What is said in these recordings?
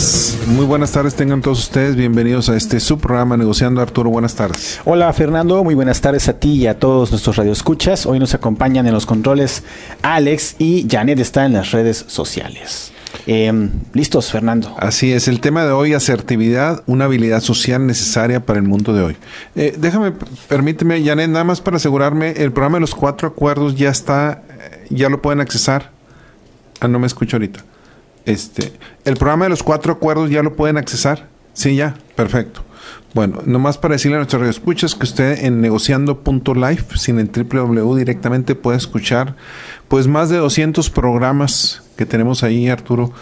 tardes, muy buenas tardes tengan todos ustedes, bienvenidos a este subprograma Negociando Arturo, buenas tardes. Hola Fernando, muy buenas tardes a ti y a todos nuestros radioescuchas. Hoy nos acompañan en los controles Alex y Janet está en las redes sociales. Em, Listos, Fernando. Así es, el tema de hoy, asertividad, una habilidad social necesaria para el mundo de hoy. Eh, déjame, permíteme, Janet, nada más para asegurarme, el programa de los cuatro acuerdos ya está, eh, ya lo pueden accesar. Ah, no me escucho ahorita. Este, el programa de los cuatro acuerdos ya lo pueden accesar. Sí, ya, perfecto. Bueno, nomás para decirle a nuestros escuchas que usted en negociando.live, sin el www directamente puede escuchar pues más de 200 programas que tenemos ahí, Arturo,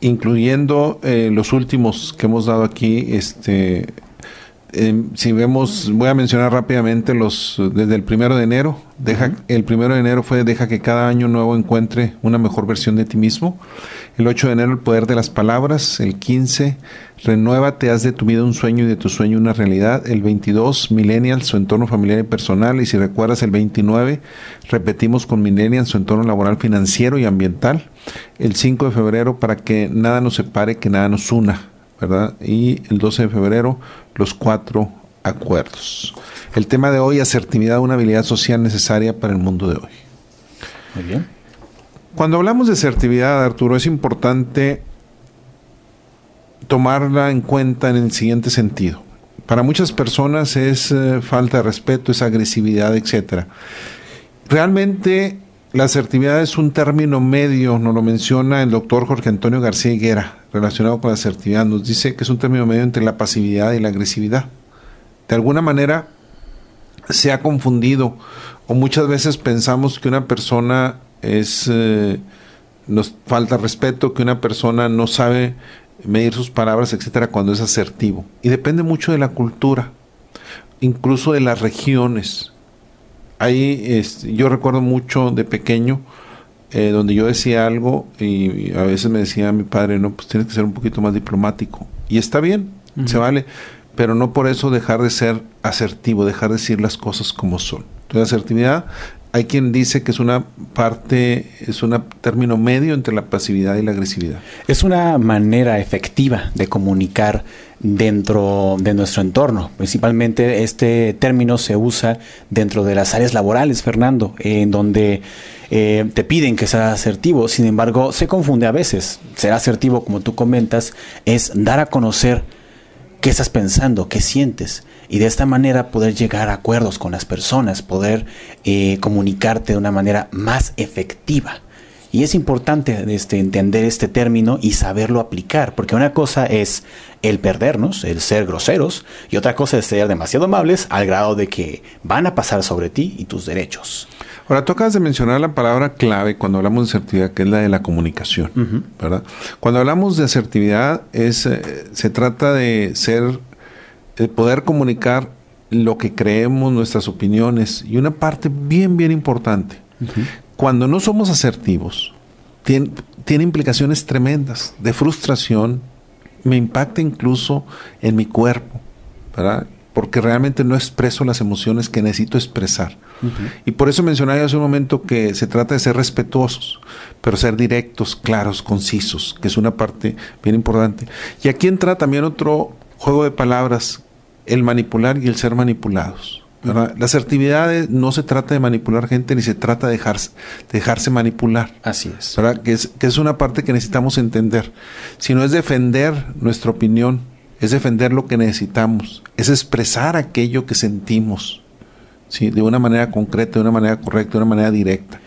incluyendo eh, los últimos que hemos dado aquí, este Si vemos, voy a mencionar rápidamente los desde el primero de enero. Deja, El primero de enero fue deja que cada año nuevo encuentre una mejor versión de ti mismo. El 8 de enero el poder de las palabras. El 15 renuévate, haz de tu vida un sueño y de tu sueño una realidad. El 22 millennial, su entorno familiar y personal. Y si recuerdas el 29 repetimos con millennial su entorno laboral, financiero y ambiental. El 5 de febrero para que nada nos separe, que nada nos una ¿verdad? Y el 12 de febrero, los cuatro acuerdos. El tema de hoy, asertividad, una habilidad social necesaria para el mundo de hoy. Muy bien. Cuando hablamos de asertividad, Arturo, es importante tomarla en cuenta en el siguiente sentido. Para muchas personas es eh, falta de respeto, es agresividad, etcétera. Realmente la asertividad es un término medio, nos lo menciona el doctor Jorge Antonio García Higuera, relacionado con la asertividad. Nos dice que es un término medio entre la pasividad y la agresividad. De alguna manera se ha confundido o muchas veces pensamos que una persona es eh, nos falta respeto, que una persona no sabe medir sus palabras, etcétera, cuando es asertivo. Y depende mucho de la cultura, incluso de las regiones ahí yo recuerdo mucho de pequeño eh, donde yo decía algo y, a veces me decía mi padre, no, pues tienes que ser un poquito más diplomático. Y está bien, se vale, pero no por eso dejar de ser asertivo, dejar de decir las cosas como son. Entonces, asertividad, hay quien dice que es una parte, es un término medio entre la pasividad y la agresividad. Es una manera efectiva de comunicar dentro de nuestro entorno. Principalmente este término se usa dentro de las áreas laborales, Fernando, en donde eh, te piden que seas asertivo, sin embargo se confunde a veces. Ser asertivo, como tú comentas, es dar a conocer qué estás pensando, qué sientes, y de esta manera poder llegar a acuerdos con las personas, poder eh, comunicarte de una manera más efectiva. Y es importante este, entender este término y saberlo aplicar, porque una cosa es el perdernos, el ser groseros, y otra cosa es ser demasiado amables al grado de que van a pasar sobre ti y tus derechos. Ahora, tú acabas de mencionar la palabra clave cuando hablamos de asertividad, que es la de la comunicación, ¿verdad? Cuando hablamos de asertividad, es, eh, se trata de ser, de poder comunicar lo que creemos, nuestras opiniones, y una parte bien, bien importante, cuando no somos asertivos, tiene, tiene implicaciones tremendas de frustración, me impacta incluso en mi cuerpo, ¿verdad? Porque realmente no expreso las emociones que necesito expresar. Y por eso mencionaba hace un momento que se trata de ser respetuosos, pero ser directos, claros, concisos, que es una parte bien importante. Y aquí entra también otro juego de palabras, el manipular y el ser manipulados. La asertividad no se trata de manipular gente ni se trata de dejarse, dejarse manipular. Así es. Que, es. que es una parte que necesitamos entender. Sino es defender nuestra opinión, es defender lo que necesitamos, es expresar aquello que sentimos, ¿sí? de una manera concreta, de una manera correcta, de una manera directa.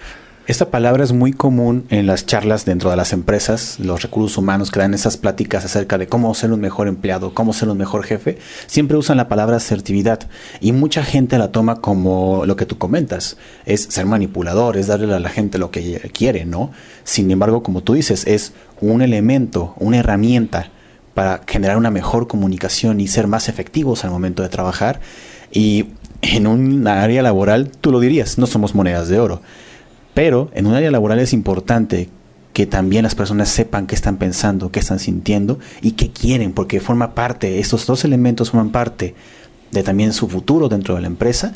Esta palabra es muy común en las charlas dentro de las empresas, los recursos humanos que dan esas pláticas acerca de cómo ser un mejor empleado, cómo ser un mejor jefe, siempre usan la palabra asertividad y mucha gente la toma como lo que tú comentas, es ser manipulador, es darle a la gente lo que quiere, ¿no? Sin embargo, como tú dices, es un elemento, una herramienta para generar una mejor comunicación y ser más efectivos al momento de trabajar. Y en un área laboral, tú lo dirías, no somos monedas de oro. Pero en un área laboral es importante que también las personas sepan qué están pensando, qué están sintiendo y qué quieren, porque forma parte, estos dos elementos forman parte de también su futuro dentro de la empresa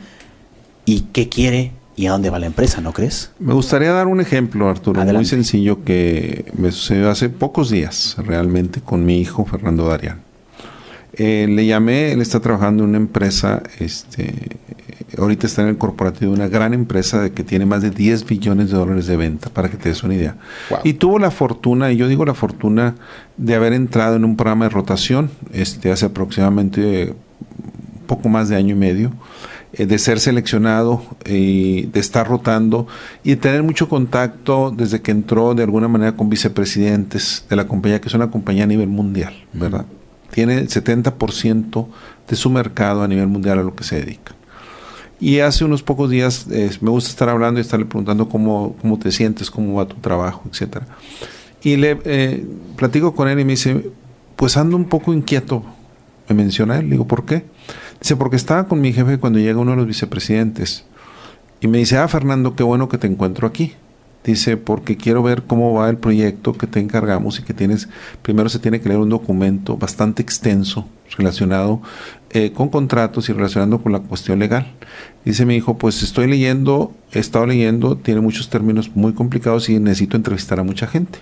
y qué quiere y a dónde va la empresa, ¿no crees? Me gustaría dar un ejemplo, Arturo, muy sencillo que me sucedió hace pocos días realmente con mi hijo Fernando Darian. Eh, le llamé, él está trabajando en una empresa, este, ahorita está en el corporativo de una gran empresa de que tiene más de 10 billones de dólares de venta, para que te des una idea. Y tuvo la fortuna, y yo digo la fortuna, de haber entrado en un programa de rotación este, hace aproximadamente poco más de año y medio eh, de ser seleccionado y de estar rotando y de tener mucho contacto desde que entró de alguna manera con vicepresidentes de la compañía, que es una compañía a nivel mundial, ¿verdad? Tiene el 70% de su mercado a nivel mundial a lo que se dedica. Y hace unos pocos días me gusta estar hablando y estarle preguntando cómo, cómo te sientes, cómo va tu trabajo, etcétera. Y le eh, platico con él y me dice, pues ando un poco inquieto. Me menciona él, le digo, ¿por qué? Dice, porque estaba con mi jefe cuando llega uno de los vicepresidentes. Y me dice, ah, Fernando, qué bueno que te encuentro aquí. Dice, porque quiero ver cómo va el proyecto que te encargamos y que tienes, primero se tiene que leer un documento bastante extenso relacionado eh, con contratos y relacionando con la cuestión legal. Dice mi hijo, pues estoy leyendo, he estado leyendo, tiene muchos términos muy complicados y necesito entrevistar a mucha gente.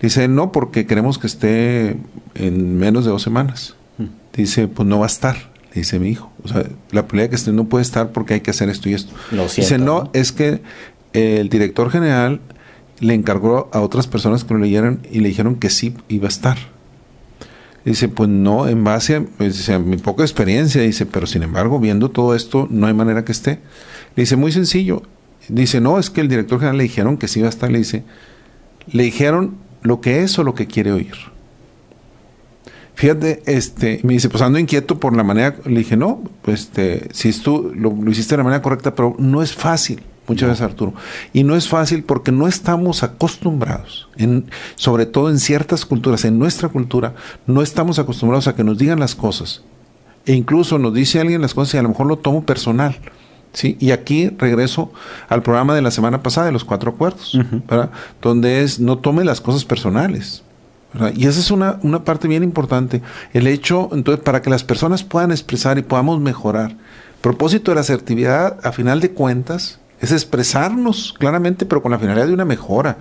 Dice, no, porque queremos que esté en menos de dos semanas. Hmm. Dice, pues no va a estar dice mi hijo. O sea, la pelea que usted no puede estar porque hay que hacer esto y esto. dice, no, es que el director general le encargó a otras personas que lo leyeran y le dijeron que sí iba a estar. Dice, pues no, en base a, pues, mi poca experiencia, dice, pero sin embargo, viendo todo esto, no hay manera que esté. Le dice, muy sencillo. Dice, no, es que el director general le dijeron que sí iba a estar. Le dice, le dijeron lo que es o lo que quiere oír. Fíjate, este, me dice, pues ando inquieto por la manera, le dije, no, pues este, si tú lo, hiciste de la manera correcta, pero no es fácil, muchas veces Arturo, y no es fácil porque no estamos acostumbrados, en, sobre todo en ciertas culturas, en nuestra cultura, no estamos acostumbrados a que nos digan las cosas, e incluso nos dice alguien las cosas y a lo mejor lo tomo personal. ¿sí? Y aquí regreso al programa de la semana pasada de los cuatro acuerdos, ¿verdad? donde es no tome las cosas personales. Y esa es una, una parte bien importante. El hecho, entonces, para que las personas puedan expresar y podamos mejorar. Propósito de la asertividad, a final de cuentas, es expresarnos claramente, pero con la finalidad de una mejora.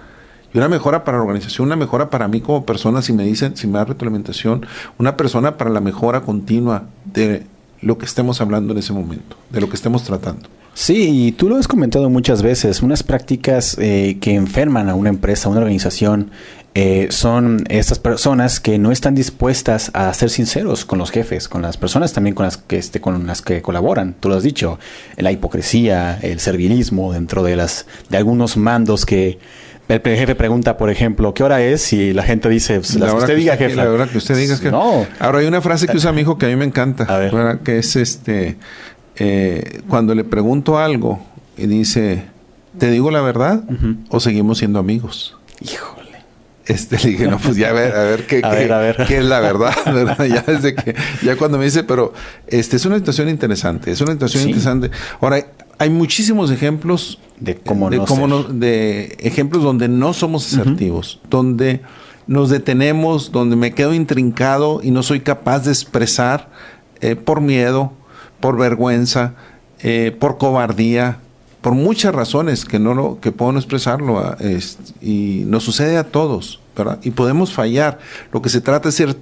Y una mejora para la organización, una mejora para mí como persona, si me dicen, si me da retroalimentación, una persona para la mejora continua de lo que estemos hablando en ese momento, de lo que estemos tratando. Sí, y tú lo has comentado muchas veces, unas prácticas eh, que enferman a una empresa, a una organización, eh, son estas personas que no están dispuestas a ser sinceros con los jefes, con las personas también con las que, este, con las que colaboran. Tú lo has dicho, la hipocresía, el servilismo dentro de las de algunos mandos que el jefe pregunta, por ejemplo, ¿qué hora es? Y la gente dice, pues, la, hora que usted diga, jefe. La hora que usted diga, jefe. No. Ahora hay una frase que usa mi hijo que a mí me encanta, que es este, eh, cuando le pregunto algo y dice, ¿te digo la verdad o seguimos siendo amigos? Hijo. Este, le dije, no, pues ya a ver, a ver qué, qué, es la verdad, ¿verdad? Ya desde que, ya cuando me dice, pero este es una situación interesante, es una situación interesante. Ahora, hay muchísimos ejemplos de cómo, de, cómo de ejemplos donde no somos asertivos, donde nos detenemos, donde me quedo intrincado y no soy capaz de expresar eh, por miedo, por vergüenza, eh, por cobardía, por muchas razones que no lo, que puedo expresarlo ah, y nos sucede a todos, ¿verdad? Y podemos fallar. Lo que se trata es ir,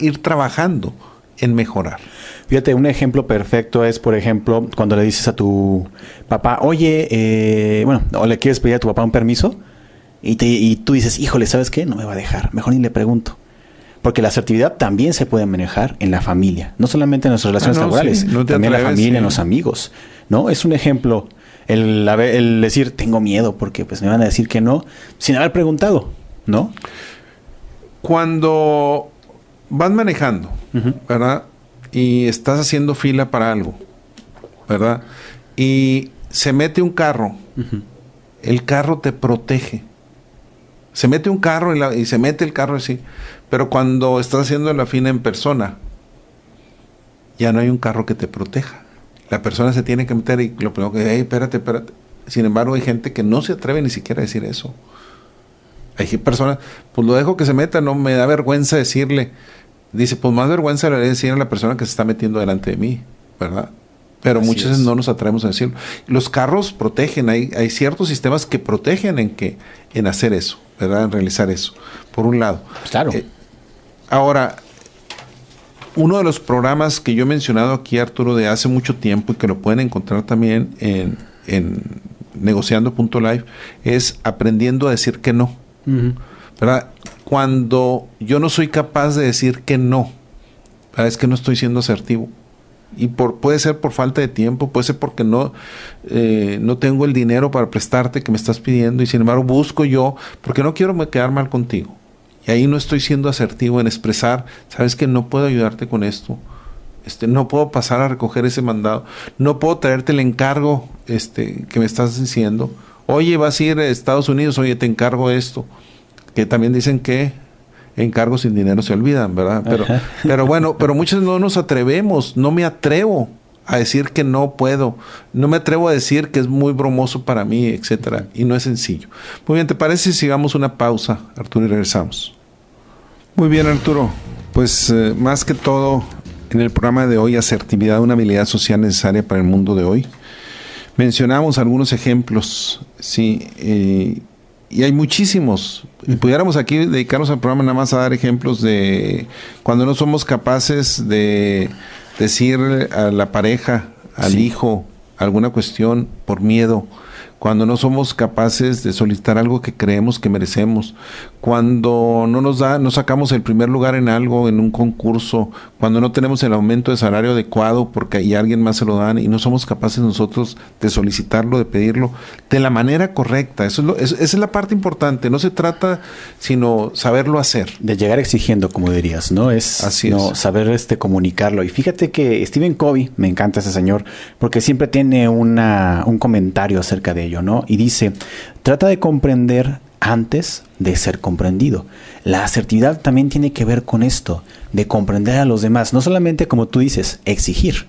ir trabajando en mejorar. Fíjate, un ejemplo perfecto es, por ejemplo, cuando le dices a tu papá, oye, eh, bueno, o le quieres pedir a tu papá un permiso y, te, y tú dices, híjole, ¿sabes qué? No me va a dejar, mejor ni le pregunto. Porque la asertividad también se puede manejar en la familia, no solamente en nuestras relaciones ah, laborales, también en la familia, en los amigos. ¿no? Es un ejemplo el, el decir, tengo miedo porque pues me van a decir que no, sin haber preguntado, ¿no? Cuando vas manejando, ¿verdad? Y estás haciendo fila para algo, ¿verdad? Y se mete un carro, el carro te protege. Se mete un carro y, y, se mete el carro así. Pero cuando estás haciendo la fila en persona, ya no hay un carro que te proteja. La persona se tiene que meter y lo primero que dice, hey, espérate, espérate. Sin embargo, hay gente que no se atreve ni siquiera a decir eso. Hay personas, pues lo dejo que se meta, no me da vergüenza decirle. Dice, pues más vergüenza le voy a decir a la persona que se está metiendo delante de mí, ¿verdad? pero muchas veces no nos atrevemos a decirlo. Los carros protegen, hay, hay ciertos sistemas que protegen en que en hacer eso, ¿verdad? En realizar eso, por un lado. Claro. Eh, ahora, uno de los programas que yo he mencionado aquí, Arturo, de hace mucho tiempo y que lo pueden encontrar también en, en negociando.live, es aprendiendo a decir que no. ¿Verdad? Cuando yo no soy capaz de decir que no, es que no estoy siendo asertivo y por, puede ser por falta de tiempo, puede ser porque no, eh, no tengo el dinero para prestarte que me estás pidiendo y sin embargo busco yo porque no quiero quedar mal contigo. Y ahí no estoy siendo asertivo en expresar, sabes que no puedo ayudarte con esto. Este, no puedo pasar a recoger ese mandado, no puedo traerte el encargo este, que me estás diciendo. Oye, vas a ir a Estados Unidos, oye, te encargo esto. Que también dicen que encargos sin dinero se olvidan, ¿verdad? Pero, pero bueno, pero muchos no nos atrevemos, no me atrevo a decir que no puedo, no me atrevo a decir que es muy bromoso para mí, etcétera, y no es sencillo. Muy bien, ¿te parece si sigamos una pausa, Arturo, y regresamos? Muy bien, Arturo. Pues eh, más que todo, en el programa de hoy, asertividad, una habilidad social necesaria para el mundo de hoy. Mencionamos algunos ejemplos, sí, eh, y hay muchísimos. Y pudiéramos aquí dedicarnos al programa nada más a dar ejemplos de cuando no somos capaces de decir a la pareja, al hijo, alguna cuestión por miedo cuando no somos capaces de solicitar algo que creemos que merecemos, cuando no nos da, no sacamos el primer lugar en algo, en un concurso, cuando no tenemos el aumento de salario adecuado porque ahí alguien más se lo dan y no somos capaces nosotros de solicitarlo, de pedirlo de la manera correcta. Eso es esa es la parte importante. No se trata sino saberlo hacer. De llegar exigiendo, como dirías, ¿no? Es, Así no, saber este comunicarlo. Y fíjate que Stephen Covey, me encanta ese señor, porque siempre tiene una, un comentario acerca de ¿no? Y dice, trata de comprender antes de ser comprendido. La asertividad también tiene que ver con esto, de comprender a los demás, no solamente como tú dices, exigir,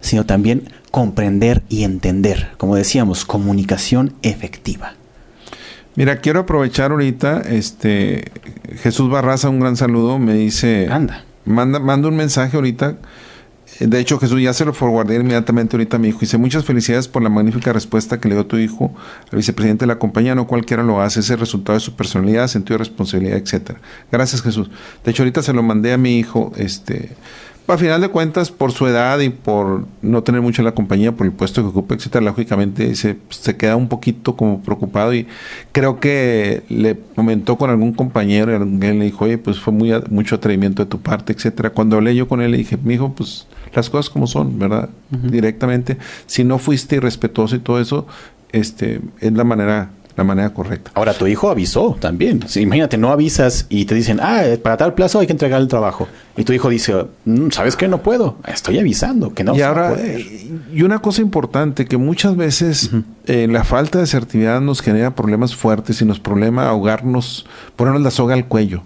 sino también comprender y entender, como decíamos, comunicación efectiva. Mira, quiero aprovechar ahorita, este Jesús Barraza, un gran saludo, me dice, anda, manda, manda un mensaje ahorita de hecho, Jesús ya se lo forwardé inmediatamente ahorita a mi hijo. Dice, muchas felicidades por la magnífica respuesta que le dio tu hijo al vicepresidente de la compañía. No cualquiera lo hace. Es el resultado de su personalidad, sentido de responsabilidad, etcétera. Gracias, Jesús. De hecho, ahorita se lo mandé a mi hijo, este, a final de cuentas, por su edad y por no tener mucho en la compañía, por el puesto que ocupa, etcétera, lógicamente se, se queda un poquito como preocupado y creo que le comentó con algún compañero y alguien le dijo, oye, pues fue muy, mucho atrevimiento de tu parte, etcétera. Cuando hablé yo con él, le dije, mi hijo, pues las cosas como son, ¿verdad? Directamente. Si no fuiste irrespetuoso y todo eso, este, es la manera la manera correcta. Ahora, tu hijo avisó también. imagínate, no avisas y te dicen, ah, para tal plazo hay que entregar el trabajo. Y tu hijo dice, mm, ¿sabes qué? No puedo. Estoy avisando que no. Y ahora, y una cosa importante, que muchas veces eh, la falta de asertividad nos genera problemas fuertes y nos problema ahogarnos, ponernos la soga al cuello.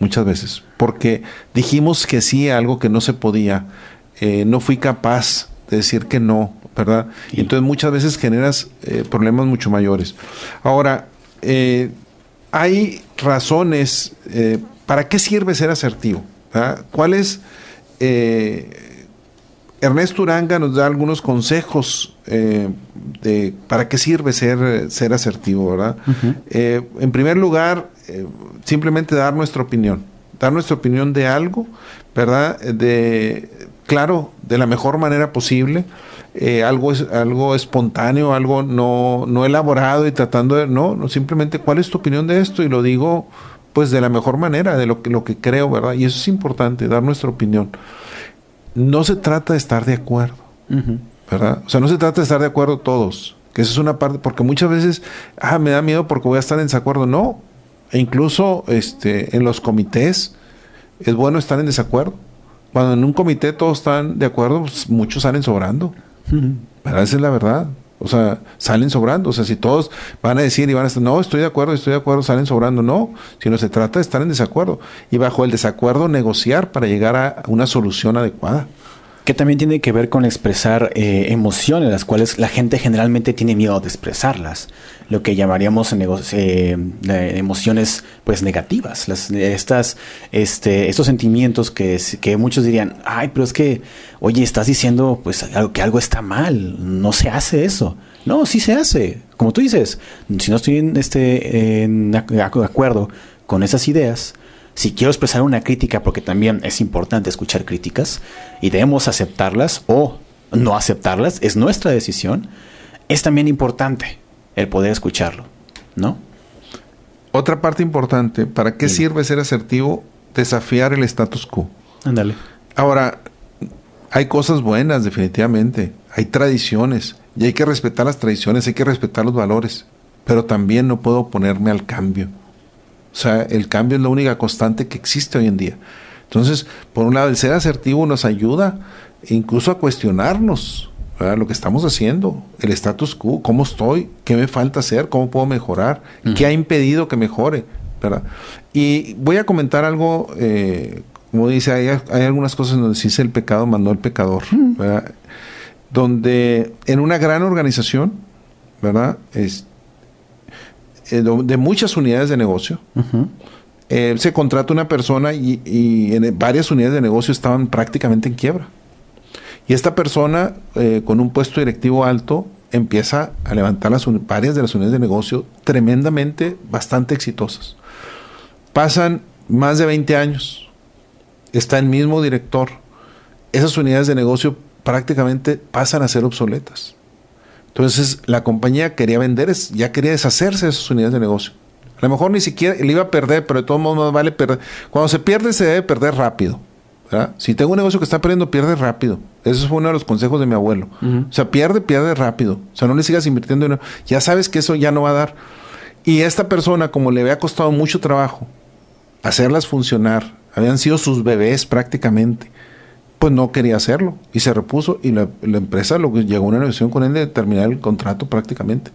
Muchas veces. Porque dijimos que sí a algo que no se podía. Eh, no fui capaz de decir que no ¿verdad? Y entonces muchas veces generas eh, problemas mucho mayores. Ahora, eh, hay razones, ¿para qué sirve ser asertivo? ¿Cuál es? Ernesto Uranga nos da algunos consejos de para qué sirve ser, ser asertivo, ¿verdad? en primer lugar, simplemente dar nuestra opinión, dar nuestra opinión de algo, ¿verdad? De, claro, de la mejor manera posible, eh, algo, es, algo espontáneo, algo no, no elaborado y tratando de, no, no, simplemente cuál es tu opinión de esto y lo digo pues de la mejor manera, de lo que, lo que creo, ¿verdad? Y eso es importante, dar nuestra opinión. No se trata de estar de acuerdo, ¿verdad? O sea, no se trata de estar de acuerdo todos, que eso es una parte, porque muchas veces, ah, me da miedo porque voy a estar en desacuerdo. No, e incluso este, en los comités es bueno estar en desacuerdo. Cuando en un comité todos están de acuerdo, pues muchos salen sobrando. Pero esa es la verdad. O sea, salen sobrando. O sea, si todos van a decir y van a estar, no, estoy de acuerdo, estoy de acuerdo, salen sobrando. No, sino se trata de estar en desacuerdo. Y bajo el desacuerdo negociar para llegar a una solución adecuada. Que también tiene que ver con expresar eh, emociones, las cuales la gente generalmente tiene miedo de expresarlas. Lo que llamaríamos eh, emociones pues negativas. Las, estas, este, estos sentimientos que, que muchos dirían, ay, pero es que, oye, estás diciendo pues que algo está mal, no se hace eso. No, sí se hace. Como tú dices, si no estoy en, este, en acuerdo con esas ideas, si quiero expresar una crítica, porque también es importante escuchar críticas y debemos aceptarlas o no aceptarlas, es nuestra decisión, es también importante el poder escucharlo, ¿no? Otra parte importante, ¿para qué sirve ser asertivo? Desafiar el status quo. Ándale. Ahora, hay cosas buenas, definitivamente. Hay tradiciones. Y hay que respetar las tradiciones, hay que respetar los valores. Pero también no puedo oponerme al cambio. O sea, el cambio es la única constante que existe hoy en día. Entonces, por un lado, el ser asertivo nos ayuda incluso a cuestionarnos lo que estamos haciendo, el status quo, cómo estoy, qué me falta hacer, cómo puedo mejorar, qué ha impedido que mejore. ¿verdad? Y voy a comentar algo, eh, como dice, hay, hay, algunas cosas donde dice el pecado mandó el pecador, donde en una gran organización, ¿verdad? De muchas unidades de negocio. Eh, se contrata una persona y, en varias unidades de negocio estaban prácticamente en quiebra. Y esta persona, eh, con un puesto directivo alto, empieza a levantar las varias de las unidades de negocio tremendamente, bastante exitosas. Pasan más de 20 años. Está el mismo director. Esas unidades de negocio prácticamente pasan a ser obsoletas. Entonces la compañía quería vender, ya quería deshacerse de esas unidades de negocio. A lo mejor ni siquiera le iba a perder, pero de todos modos vale perder. Cuando se pierde, se debe perder rápido. Si tengo un negocio que está perdiendo, pierde rápido. Ese fue uno de los consejos de mi abuelo. O sea, pierde, pierde rápido. O sea, no le sigas invirtiendo dinero. Ya sabes que eso ya no va a dar. Y esta persona, como le había costado mucho trabajo hacerlas funcionar, habían sido sus bebés prácticamente pues no quería hacerlo y se repuso y la, empresa lo que llegó a una negociación con él de terminar el contrato prácticamente.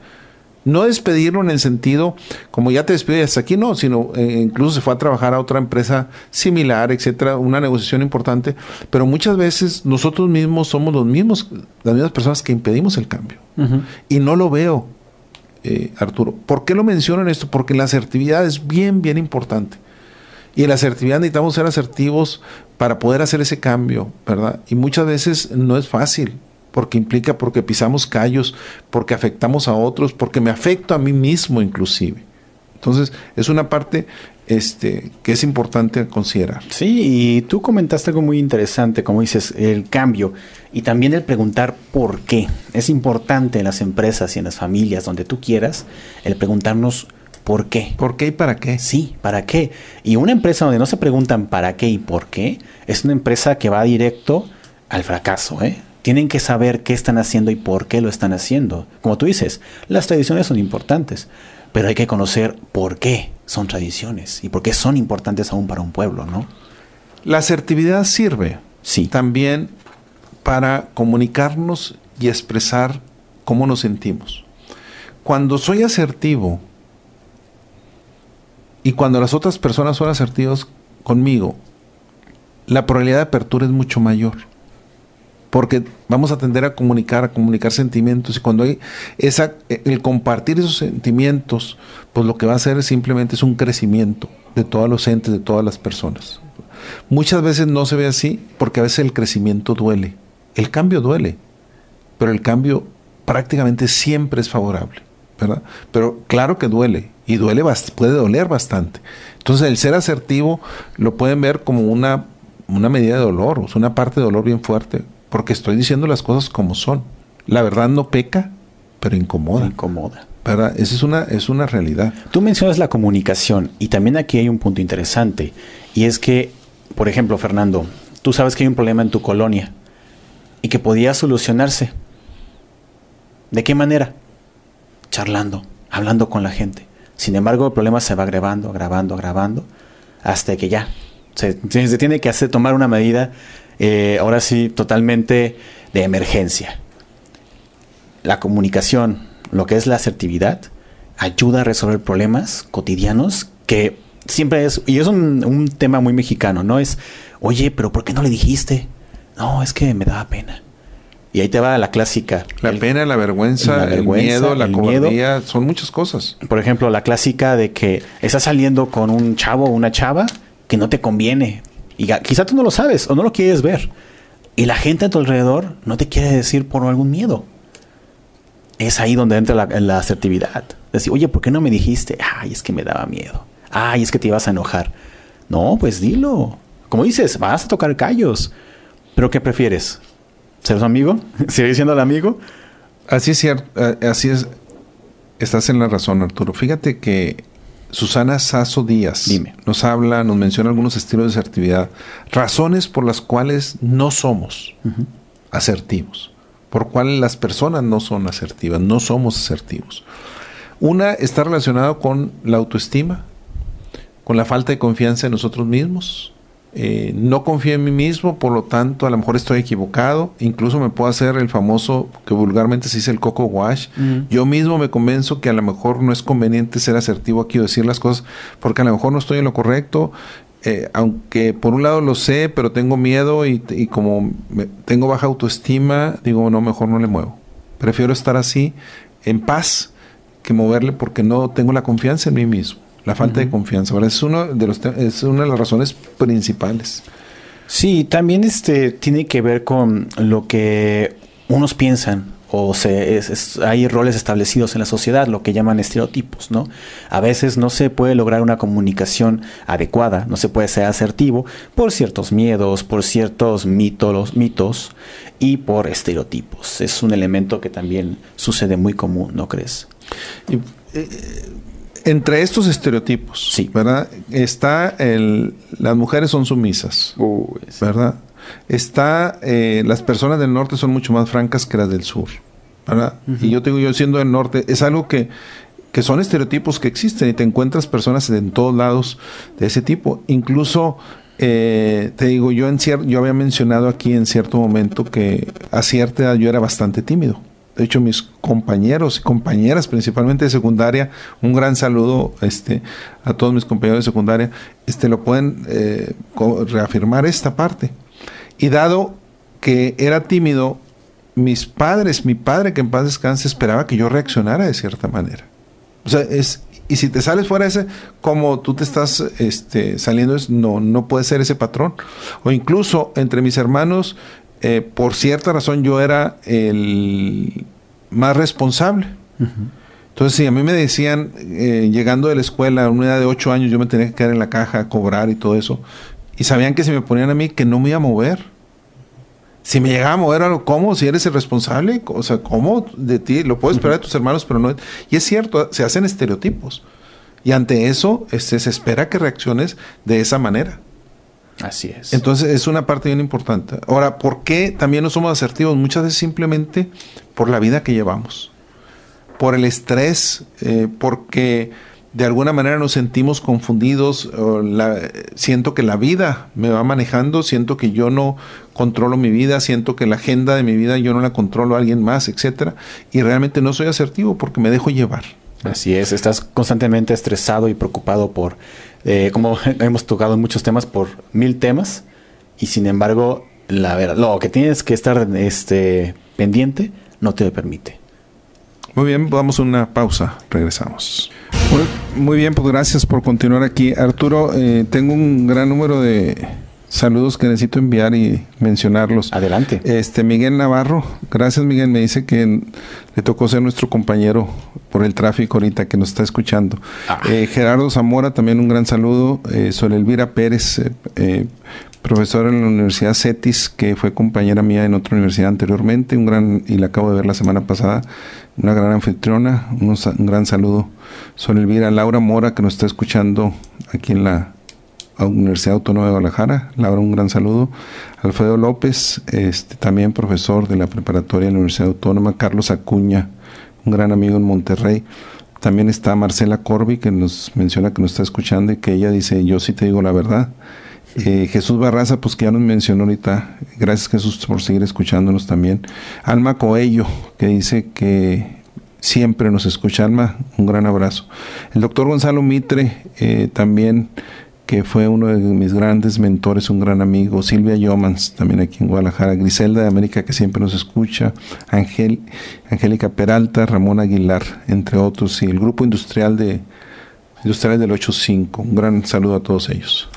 No despedirlo en el sentido, como ya te despedí hasta aquí, no, sino eh, incluso se fue a trabajar a otra empresa similar, etcétera, una negociación importante, pero muchas veces nosotros mismos somos los mismos, las mismas personas que impedimos el cambio. Y no lo veo, eh, Arturo. ¿Por qué lo menciono en esto? Porque la asertividad es bien, bien importante. Y la asertividad necesitamos ser asertivos para poder hacer ese cambio, ¿verdad? Y muchas veces no es fácil, porque implica porque pisamos callos, porque afectamos a otros, porque me afecto a mí mismo inclusive. Entonces, es una parte este, que es importante considerar. Sí, y tú comentaste algo muy interesante, como dices, el cambio y también el preguntar por qué. Es importante en las empresas y en las familias, donde tú quieras, el preguntarnos ¿Por qué? ¿Por qué y para qué? Sí, ¿para qué? Y una empresa donde no se preguntan para qué y por qué, es una empresa que va directo al fracaso, ¿eh? Tienen que saber qué están haciendo y por qué lo están haciendo. Como tú dices, las tradiciones son importantes, pero hay que conocer por qué son tradiciones y por qué son importantes aún para un pueblo, ¿no? La asertividad sirve sí. también para comunicarnos y expresar cómo nos sentimos. Cuando soy asertivo, y cuando las otras personas son asertivas conmigo, la probabilidad de apertura es mucho mayor. Porque vamos a tender a comunicar, a comunicar sentimientos. Y cuando hay esa, el compartir esos sentimientos, pues lo que va a hacer simplemente es un crecimiento de todos los entes, de todas las personas. Muchas veces no se ve así porque a veces el crecimiento duele. El cambio duele, pero el cambio prácticamente siempre es favorable. ¿verdad? Pero claro que duele y duele puede doler bastante. Entonces el ser asertivo lo pueden ver como una, una medida de dolor, o una parte de dolor bien fuerte, porque estoy diciendo las cosas como son. La verdad no peca, pero incomoda. Incomoda. ¿verdad? Esa es una, es una realidad. Tú mencionas la comunicación y también aquí hay un punto interesante y es que, por ejemplo, Fernando, tú sabes que hay un problema en tu colonia y que podía solucionarse. ¿De qué manera? Charlando, hablando con la gente. Sin embargo, el problema se va agravando, agravando, agravando, hasta que ya se, tiene que hacer, tomar una medida, eh, ahora sí, totalmente de emergencia. La comunicación, lo que es la asertividad, ayuda a resolver problemas cotidianos que siempre es, y es un, un tema muy mexicano, ¿no? Es, oye, pero ¿por qué no le dijiste? No, es que me daba pena. Y ahí te va la clásica. La pena, la vergüenza, el miedo, la cobardía, son muchas cosas. Por ejemplo, la clásica de que estás saliendo con un chavo o una chava que no te conviene. Y quizá tú no lo sabes o no lo quieres ver. Y la gente a tu alrededor no te quiere decir por algún miedo. Es ahí donde entra la, la asertividad. Decir, oye, ¿por qué no me dijiste? Ay, es que me daba miedo. Ay, es que te ibas a enojar. No, pues dilo. Como dices, vas a tocar callos. Pero ¿qué prefieres? ¿Ser su amigo? ¿Seguir siendo el amigo? Así es cierto, eh, así es. Estás en la razón, Arturo. Fíjate que Susana Sasso Díaz nos habla, nos menciona algunos estilos de asertividad, razones por las cuales no somos asertivos, por cuales las personas no son asertivas, no somos asertivos. Una está relacionada con la autoestima, con la falta de confianza en nosotros mismos, eh, no confío en mí mismo, por lo tanto a lo mejor estoy equivocado, incluso me puedo hacer el famoso que vulgarmente se dice el coco wash, mm. yo mismo me convenzo que a lo mejor no es conveniente ser asertivo aquí o decir las cosas porque a lo mejor no estoy en lo correcto, eh, aunque por un lado lo sé, pero tengo miedo y, como tengo baja autoestima, digo, no, mejor no le muevo. Prefiero estar así, en paz, que moverle porque no tengo la confianza en mí mismo. La falta de confianza, Es, uno de los, es una de las razones principales. Sí, también este, tiene que ver con lo que unos piensan o se, hay roles establecidos en la sociedad, lo que llaman estereotipos, ¿no? A veces no se puede lograr una comunicación adecuada, no se puede ser asertivo por ciertos miedos, por ciertos mitos, mitos y por estereotipos. Es un elemento que también sucede muy común, ¿no crees? Eh, entre estos estereotipos, sí. ¿verdad? Está el, las mujeres son sumisas, ¿verdad? Está, eh, las personas del norte son mucho más francas que las del sur, ¿verdad? Y yo tengo, yo siendo del norte, es algo que, que son estereotipos que existen y te encuentras personas en todos lados de ese tipo. Incluso, eh, te digo, yo, en yo había mencionado aquí en cierto momento que a cierta edad yo era bastante tímido de hecho mis compañeros y compañeras principalmente de secundaria, un gran saludo este, a todos mis compañeros de secundaria, este, lo pueden eh, reafirmar esta parte. Y dado que era tímido, mis padres, mi padre que en paz descanse, esperaba que yo reaccionara de cierta manera. O sea, es, y si te sales fuera ese, como tú te estás este, saliendo, no, no puede ser ese patrón. O incluso entre mis hermanos, eh, por cierta razón yo era el más responsable. Entonces, si a mí me decían, eh, llegando de la escuela a una edad de 8 años, yo me tenía que quedar en la caja a cobrar y todo eso, y sabían que si me ponían a mí, que no me iba a mover. Si me llegaba a mover algo, ¿cómo? Si eres el responsable, o sea, ¿cómo de ti? Lo puedo esperar de tus hermanos, pero no. Y es cierto, se hacen estereotipos. Y ante eso, este, se espera que reacciones de esa manera. Así es. Entonces es una parte bien importante. Ahora, ¿por qué también no somos asertivos? Muchas veces simplemente por la vida que llevamos, por el estrés, eh, porque de alguna manera nos sentimos confundidos, siento que la vida me va manejando, siento que yo no controlo mi vida, siento que la agenda de mi vida yo no la controlo a alguien más, etcétera, y realmente no soy asertivo porque me dejo llevar. Así es, estás constantemente estresado y preocupado por eh, como hemos tocado muchos temas por mil temas y sin embargo la verdad, lo que tienes que estar este, pendiente no te lo permite. Muy bien, vamos a una pausa, regresamos. Muy, bien, pues gracias por continuar aquí. Arturo, eh, tengo un gran número de saludos que necesito enviar y mencionarlos. Adelante. Este Miguel Navarro, gracias Miguel, me dice que le tocó ser nuestro compañero por el tráfico ahorita que nos está escuchando. Ah. Eh, Gerardo Zamora, también un gran saludo. Eh, Sol Elvira Pérez, eh, eh, profesora en la Universidad CETIS, que fue compañera mía en otra universidad anteriormente, un gran, y la acabo de ver la semana pasada, una gran anfitriona, un, un gran saludo. Sol Elvira, Laura Mora, que nos está escuchando aquí en la Universidad Autónoma de Guadalajara. Laura, un gran saludo. Alfredo López, este, también profesor de la preparatoria de la Universidad Autónoma. Carlos Acuña, un gran amigo en Monterrey. También está Marcela Corby, que nos menciona que nos está escuchando y que ella dice, yo sí te digo la verdad. Eh, Jesús Barraza, pues que ya nos mencionó ahorita. Gracias Jesús por seguir escuchándonos también. Alma Coello, que dice que siempre nos escucha. Alma, un gran abrazo. El doctor Gonzalo Mitre, eh, también que fue uno de mis grandes mentores, un gran amigo, Silvia Yomans, también aquí en Guadalajara, Griselda de América, que siempre nos escucha, Angel, Angélica Peralta, Ramón Aguilar, entre otros, y el grupo industrial de Industriales del 85. Un gran saludo a todos ellos.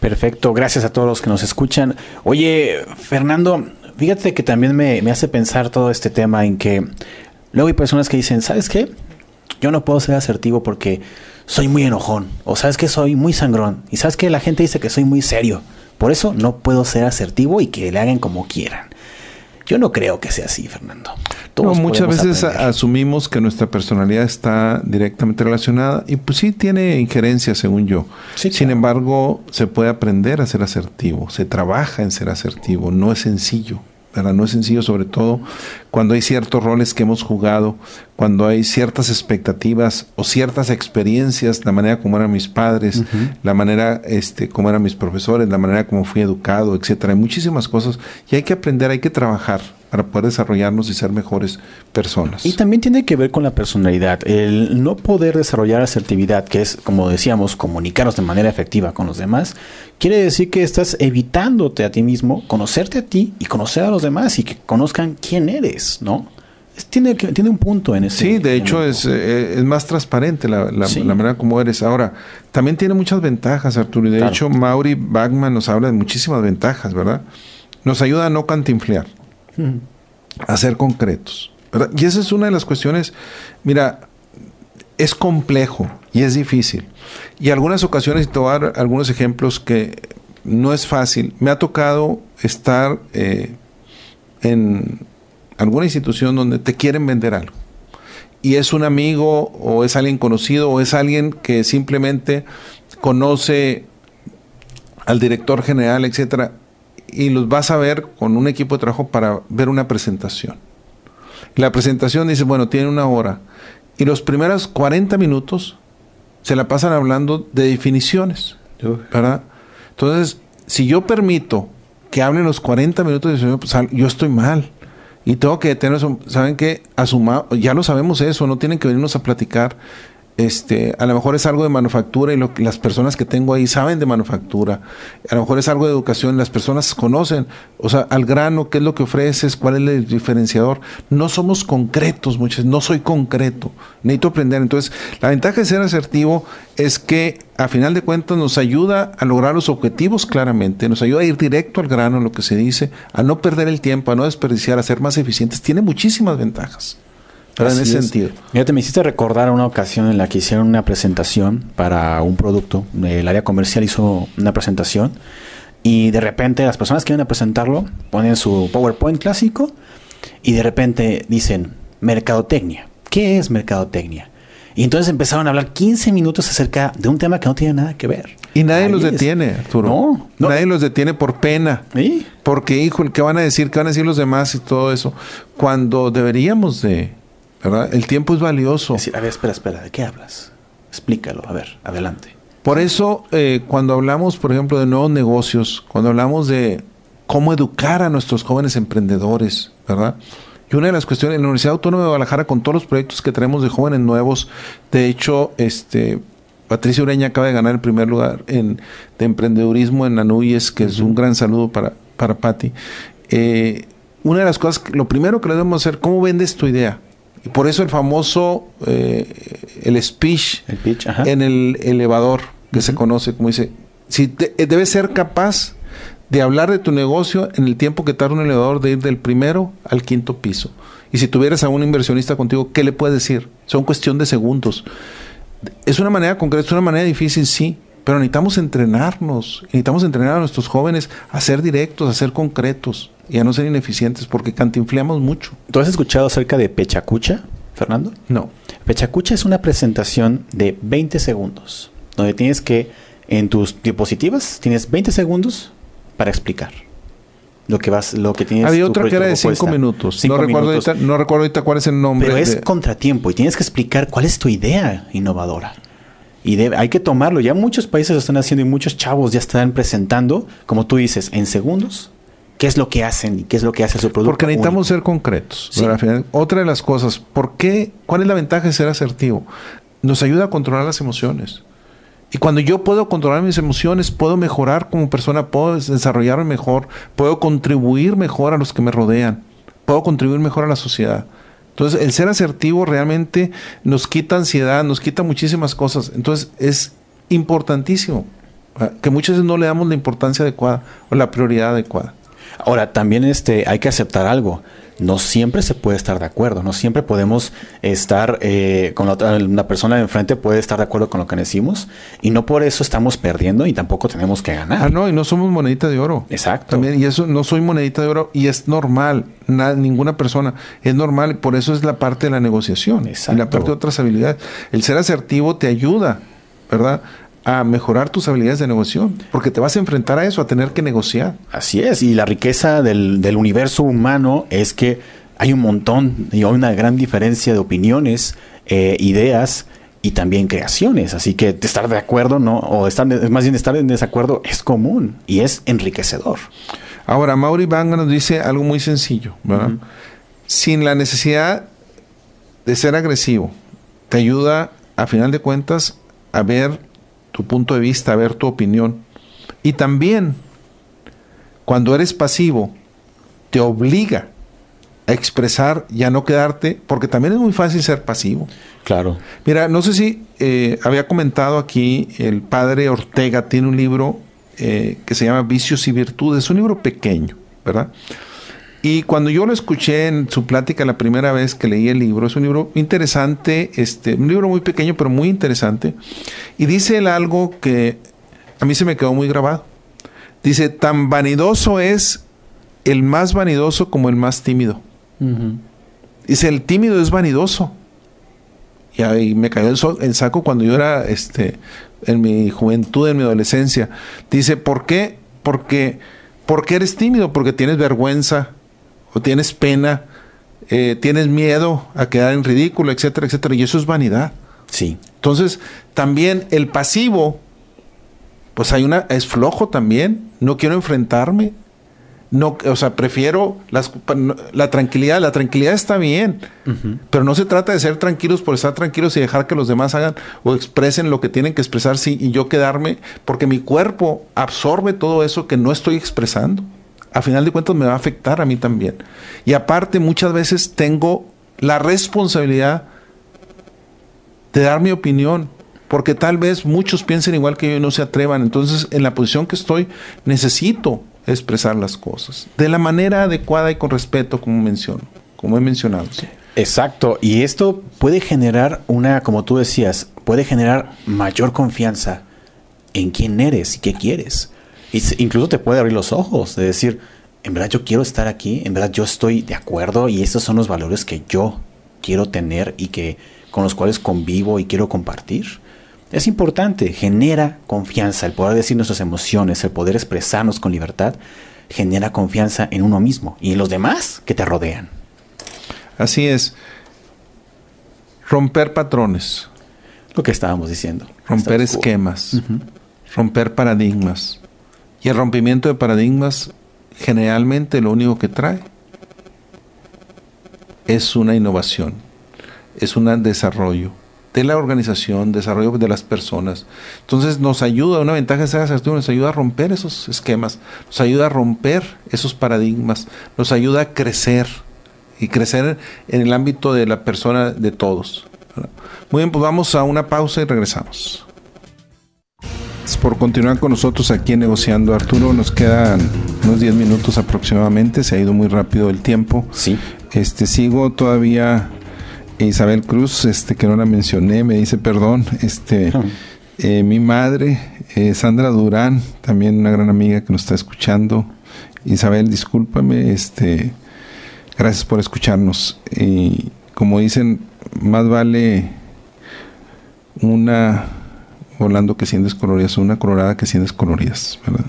Perfecto, gracias a todos los que nos escuchan. Oye, Fernando, fíjate que también me, me hace pensar todo este tema en que luego hay personas que dicen, ¿sabes qué? Yo no puedo ser asertivo porque soy muy enojón. O sabes que soy muy sangrón. Y sabes que la gente dice que soy muy serio. Por eso no puedo ser asertivo y que le hagan como quieran. Yo no creo que sea así, Fernando. muchas veces asumimos que nuestra personalidad está directamente relacionada y pues sí tiene injerencia, según yo. Sin embargo, se puede aprender a ser asertivo, se trabaja en ser asertivo, no es sencillo. No es sencillo, sobre todo cuando hay ciertos roles que hemos jugado, cuando hay ciertas expectativas o ciertas experiencias, la manera como eran mis padres, la manera este, como eran mis profesores, la manera como fui educado, etcétera. Hay muchísimas cosas y hay que aprender, hay que trabajar para poder desarrollarnos y ser mejores personas. Y también tiene que ver con la personalidad. El no poder desarrollar asertividad, que es, como decíamos, comunicarnos de manera efectiva con los demás, quiere decir que estás evitándote a ti mismo, conocerte a ti y conocer a los demás y que conozcan quién eres, ¿no? tiene, tiene un punto en ese. Sí, de hecho es, eh, es, más transparente la, la, manera como eres. Ahora, también tiene muchas ventajas, Arturo. Y de hecho, Mauri Bagman nos habla de muchísimas ventajas, ¿verdad? Nos ayuda a no cantinflear a ser concretos. Y esa es una de las cuestiones, mira, es complejo y es difícil. Y algunas ocasiones, te voy a dar algunos ejemplos que no es fácil. Me ha tocado estar eh, en alguna institución donde te quieren vender algo. Y es un amigo o es alguien conocido o es alguien que simplemente conoce al director general, etcétera, y los vas a ver con un equipo de trabajo para ver una presentación. La presentación dice, bueno, tiene una hora. Y los primeros 40 minutos se la pasan hablando de definiciones. ¿verdad? Entonces, si yo permito que hablen los 40 minutos, pues, yo estoy mal. Y tengo que tener eso. ¿Saben qué? Asuma, ya lo sabemos eso, no tienen que venirnos a platicar este, a lo mejor es algo de manufactura y las personas que tengo ahí saben de manufactura. A lo mejor es algo de educación, las personas conocen, o sea, al grano, qué es lo que ofreces, cuál es el diferenciador. No somos concretos, muchas, no soy concreto, necesito aprender. Entonces, la ventaja de ser asertivo es que a final de cuentas nos ayuda a lograr los objetivos claramente, nos ayuda a ir directo al grano, lo que se dice, a no perder el tiempo, a no desperdiciar, a ser más eficientes. Tiene muchísimas ventajas. Pero en ese sentido. Fíjate, me hiciste recordar una ocasión en la que hicieron una presentación para un producto. El área comercial hizo una presentación y de repente las personas que iban a presentarlo ponen su PowerPoint clásico y de repente dicen mercadotecnia. ¿Qué es mercadotecnia? Y entonces empezaron a hablar 15 minutos acerca de un tema que no tiene nada que ver. Y nadie los detiene, Arturo. No, Nadie los detiene por pena. ¿Sí? Porque, hijo, ¿qué van a decir? ¿Qué van a decir los demás y todo eso? Cuando deberíamos de el tiempo es valioso. a ver, espera, espera, ¿de qué hablas? Explícalo, a ver, adelante. Por eso, eh, cuando hablamos, por ejemplo, de nuevos negocios, cuando hablamos de cómo educar a nuestros jóvenes emprendedores, ¿verdad? Y una de las cuestiones, en la Universidad Autónoma de Guadalajara, con todos los proyectos que tenemos de jóvenes nuevos, de hecho, este, Patricia Ureña acaba de ganar el primer lugar en, de emprendedurismo en Anuyes, que es un gran saludo para, para Patti. Eh, una de las cosas, lo primero que le debemos hacer, ¿cómo vendes tu idea? Y por eso el famoso, eh, el speech en el elevador, que se conoce como dice, si eh, debes ser capaz de hablar de tu negocio en el tiempo que tarda un elevador de ir del primero al quinto piso. Y si tuvieras a un inversionista contigo, ¿qué le puedes decir? Son cuestión de segundos. Es una manera concreta, es una manera difícil, sí, pero necesitamos entrenarnos, necesitamos entrenar a nuestros jóvenes a ser directos, a ser concretos y a no ser ineficientes porque cantinfleamos mucho. ¿Tú has escuchado acerca de Pechacucha, Fernando? No. Pechacucha es una presentación de 20 segundos, donde tienes que, en tus diapositivas, tienes 20 segundos para explicar lo que vas, lo que tienes. Había otra que era de 5 minutos. no, Recuerdo ahorita, no recuerdo ahorita cuál es el nombre. Pero es contratiempo y tienes que explicar cuál es tu idea innovadora. Y hay que tomarlo. Ya muchos países lo están haciendo y muchos chavos ya están presentando, como tú dices, en segundos, qué es lo que hacen y qué es lo que hace su producto. Porque necesitamos ser concretos. Otra de las cosas, ¿por qué? ¿Cuál es la ventaja de ser asertivo? Nos ayuda a controlar las emociones. Y cuando yo puedo controlar mis emociones, puedo mejorar como persona, puedo desarrollarme mejor, puedo contribuir mejor a los que me rodean, puedo contribuir mejor a la sociedad. Entonces, el ser asertivo realmente nos quita ansiedad, nos quita muchísimas cosas. Entonces, es importantísimo que muchas veces no le damos la importancia adecuada o la prioridad adecuada. Ahora, también este, hay que aceptar algo no siempre se puede estar de acuerdo, no siempre podemos estar eh, con la otra, una persona de enfrente puede estar de acuerdo con lo que decimos y no por eso estamos perdiendo y tampoco tenemos que ganar. Ah, no, y no somos monedita de oro. Exacto. También, y eso no soy monedita de oro y es normal, ninguna persona es normal, por eso es la parte de la negociación Exacto. y la parte de otras habilidades. El ser asertivo te ayuda, ¿verdad? A mejorar tus habilidades de negociación, porque te vas a enfrentar a eso, a tener que negociar. Así es, y la riqueza del, del universo humano es que hay un montón y hay una gran diferencia de opiniones, eh, ideas y también creaciones. Así que estar de acuerdo, ¿no? O estar, más bien estar en desacuerdo es común y es enriquecedor. Ahora, Mauri Banga nos dice algo muy sencillo, ¿verdad? Sin la necesidad de ser agresivo, te ayuda, a final de cuentas, a ver tu punto de vista, a ver tu opinión. Y también, cuando eres pasivo, te obliga a expresar y a no quedarte, porque también es muy fácil ser pasivo. Claro. Mira, no sé si eh, había comentado aquí, el padre Ortega tiene un libro eh, que se llama Vicios y Virtudes, es un libro pequeño, ¿verdad? Y cuando yo lo escuché en su plática la primera vez que leí el libro, es un libro interesante, este, un libro muy pequeño pero muy interesante, y dice él algo que a mí se me quedó muy grabado. Dice, tan vanidoso es el más vanidoso como el más tímido. Dice, el tímido es vanidoso. Y ahí me cayó el, saco cuando yo era este, en mi juventud, en mi adolescencia. Dice, ¿por qué? Porque, porque eres tímido, porque tienes vergüenza, o tienes pena, eh, tienes miedo a quedar en ridículo, etcétera, etcétera. Y eso es vanidad. Sí. Entonces, también el pasivo, pues hay una, es flojo también. No quiero enfrentarme. No, o sea, prefiero las, la tranquilidad. La tranquilidad está bien, pero no se trata de ser tranquilos por estar tranquilos y dejar que los demás hagan o expresen lo que tienen que expresar sí, y yo quedarme, porque mi cuerpo absorbe todo eso que no estoy expresando a final de cuentas me va a afectar a mí también. Y aparte muchas veces tengo la responsabilidad de dar mi opinión, porque tal vez muchos piensen igual que yo y no se atrevan. Entonces, en la posición que estoy, necesito expresar las cosas de la manera adecuada y con respeto, como menciono, como he mencionado. Exacto, y esto puede generar una, como tú decías, puede generar mayor confianza en quién eres y qué quieres incluso te puede abrir los ojos de decir, en verdad yo quiero estar aquí, en verdad yo estoy de acuerdo y estos son los valores que yo quiero tener y que con los cuales convivo y quiero compartir. Es importante, genera confianza, el poder decir nuestras emociones, el poder expresarnos con libertad, genera confianza en uno mismo y en los demás que te rodean. Así es. Romper patrones. Lo que estábamos diciendo. Romper esquemas. Romper paradigmas. Y el rompimiento de paradigmas generalmente lo único que trae es una innovación, es un desarrollo de la organización, desarrollo de las personas. Entonces nos ayuda, una ventaja de ser asertivo, nos ayuda a romper esos esquemas, nos ayuda a romper esos paradigmas, nos ayuda a crecer y crecer en el ámbito de la persona de todos. Muy bien, pues vamos a una pausa y regresamos por continuar con nosotros aquí en Negociando. Arturo, nos quedan unos 10 minutos aproximadamente, se ha ido muy rápido el tiempo. Sí. Este, sigo todavía Isabel Cruz, este, que no la mencioné, me dice perdón, este, eh, mi madre, eh, Sandra Durán, también una gran amiga que nos está escuchando. Isabel, discúlpame, este, gracias por escucharnos. Y como dicen, más vale una volando que sientes coloridas, una colorada que sientes coloridas, ¿verdad?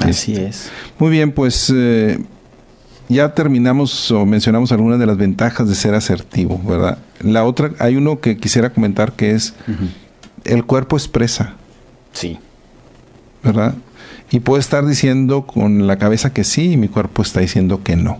Así este, es. Muy bien, pues eh, ya terminamos o mencionamos algunas de las ventajas de ser asertivo, ¿verdad? La otra, hay uno que quisiera comentar que es el cuerpo expresa. Sí. ¿Verdad? Y puede estar diciendo con la cabeza que sí y mi cuerpo está diciendo que no.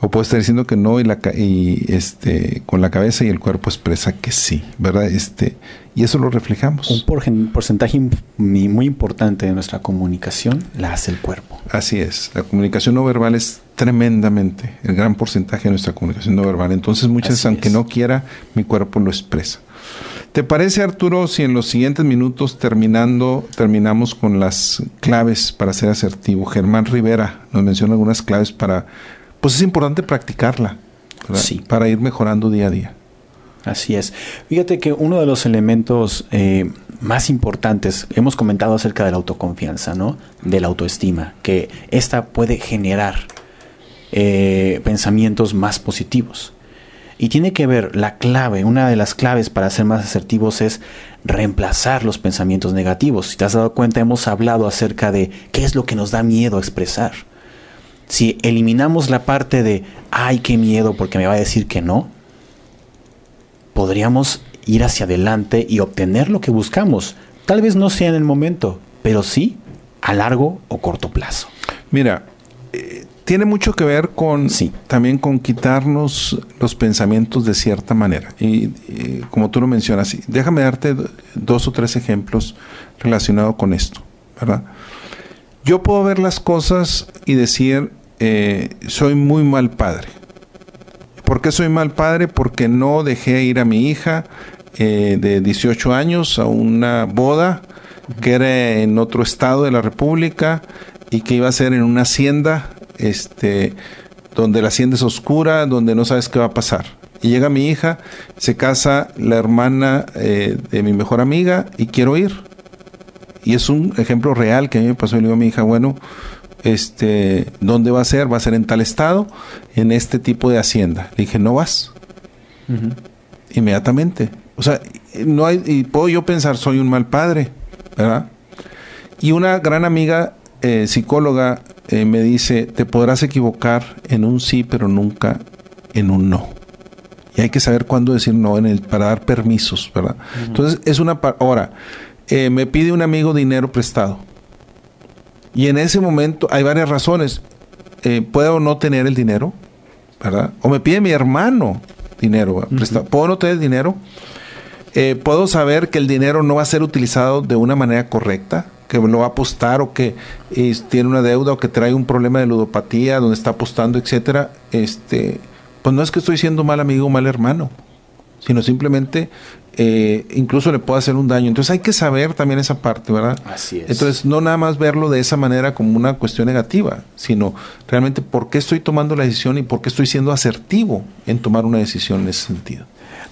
O puede estar diciendo que no y, la, y este, con la cabeza y el cuerpo expresa que sí, ¿verdad? Este, y eso lo reflejamos. Un porcentaje muy importante de nuestra comunicación la hace el cuerpo. Así es. La comunicación no verbal es tremendamente el gran porcentaje de nuestra comunicación no verbal. Entonces, muchas veces, aunque no quiera, mi cuerpo lo expresa. ¿Te parece, Arturo, si en los siguientes minutos terminando, terminamos con las claves para ser asertivo? Germán Rivera nos menciona algunas claves para pues es importante practicarla para ir mejorando día a día. Así es. Fíjate que uno de los elementos eh, más importantes, hemos comentado acerca de la autoconfianza, ¿no? De la autoestima, que esta puede generar eh, pensamientos más positivos. Y tiene que ver, la clave, una de las claves para ser más asertivos es reemplazar los pensamientos negativos. Si te has dado cuenta, hemos hablado acerca de qué es lo que nos da miedo expresar si eliminamos la parte de, ay, qué miedo porque me va a decir que no, podríamos ir hacia adelante y obtener lo que buscamos. Tal vez no sea en el momento, pero sí a largo o corto plazo. Mira, eh, tiene mucho que ver con sí. también con quitarnos los pensamientos de cierta manera. Y, como tú lo mencionas, déjame darte dos o tres ejemplos relacionados con esto, ¿verdad? Yo puedo ver las cosas y decir, eh, soy muy mal padre. ¿Por qué soy mal padre? Porque no dejé ir a mi hija eh, de 18 años a una boda que era en otro estado de la República y que iba a ser en una hacienda, este, donde la hacienda es oscura, donde no sabes qué va a pasar. Y llega mi hija, se casa la hermana eh, de mi mejor amiga y quiero ir. Y es un ejemplo real que a mí me pasó. Y le digo a mi hija, bueno, este, ¿dónde va a ser? Va a ser en tal estado, en este tipo de hacienda. Le dije, no vas. Inmediatamente. O sea, no hay, y puedo yo pensar, soy un mal padre, ¿verdad? Y una gran amiga eh, psicóloga eh, me dice, te podrás equivocar en un sí, pero nunca en un no. Y hay que saber cuándo decir no en el, para dar permisos, ¿verdad? Entonces, es una... Ahora, eh, me pide un amigo dinero prestado y en ese momento hay varias razones. Eh, puedo no tener el dinero, ¿verdad? O me pide mi hermano dinero, ¿puedo no tener dinero? Eh, puedo saber que el dinero no va a ser utilizado de una manera correcta, que lo va a apostar o que tiene una deuda o que trae un problema de ludopatía donde está apostando, etcétera. Este, pues no es que estoy siendo mal amigo o mal hermano, sino simplemente eh, incluso le puede hacer un daño. Entonces hay que saber también esa parte, ¿verdad? Así es. Entonces no nada más verlo de esa manera como una cuestión negativa, sino realmente por qué estoy tomando la decisión y por qué estoy siendo asertivo en tomar una decisión en ese sentido.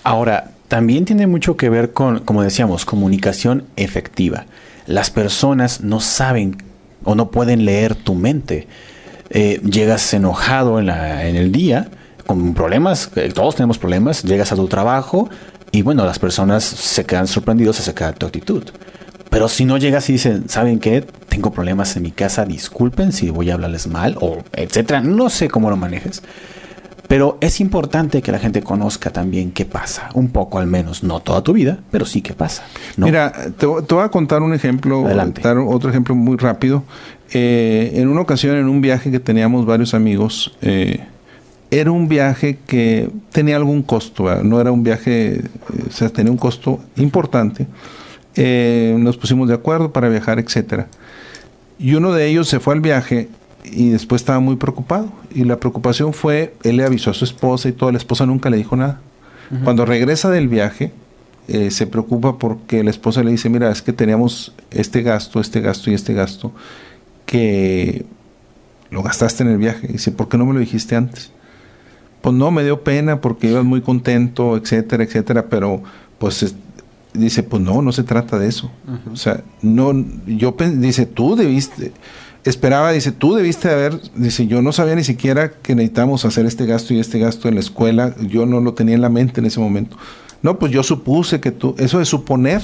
Ahora, también tiene mucho que ver con, como decíamos, comunicación efectiva. Las personas no saben o no pueden leer tu mente. Eh, llegas enojado en, la, en el día, con problemas, eh, todos tenemos problemas, llegas a tu trabajo, y bueno, las personas se quedan sorprendidos acerca de tu actitud. Pero si no llegas y dicen, ¿saben qué? Tengo problemas en mi casa, disculpen si voy a hablarles mal o etcétera. No sé cómo lo manejes. Pero es importante que la gente conozca también qué pasa, un poco al menos, no toda tu vida, pero sí qué pasa. Mira, te, voy a contar un ejemplo, dar otro ejemplo muy rápido. Eh, en una ocasión, en un viaje que teníamos varios amigos, eh, era un viaje que tenía algún costo, no era un viaje, eh, o sea, tenía un costo importante. Eh, nos pusimos de acuerdo para viajar, etcétera. Y uno de ellos se fue al viaje y después estaba muy preocupado. Y la preocupación fue, él le avisó a su esposa y toda la esposa nunca le dijo nada. Cuando regresa del viaje, eh, se preocupa porque la esposa le dice, mira, es que teníamos este gasto, este gasto y este gasto, que lo gastaste en el viaje. Y dice, ¿por qué no me lo dijiste antes? Pues no, me dio pena porque ibas muy contento, etcétera, etcétera, pero pues dice, pues no, no se trata de eso. O sea, no, yo dice, tú debiste, esperaba, dice, tú debiste haber, dice, yo no sabía ni siquiera que necesitamos hacer este gasto y este gasto en la escuela, yo no lo tenía en la mente en ese momento. No, pues yo supuse que tú, eso de suponer,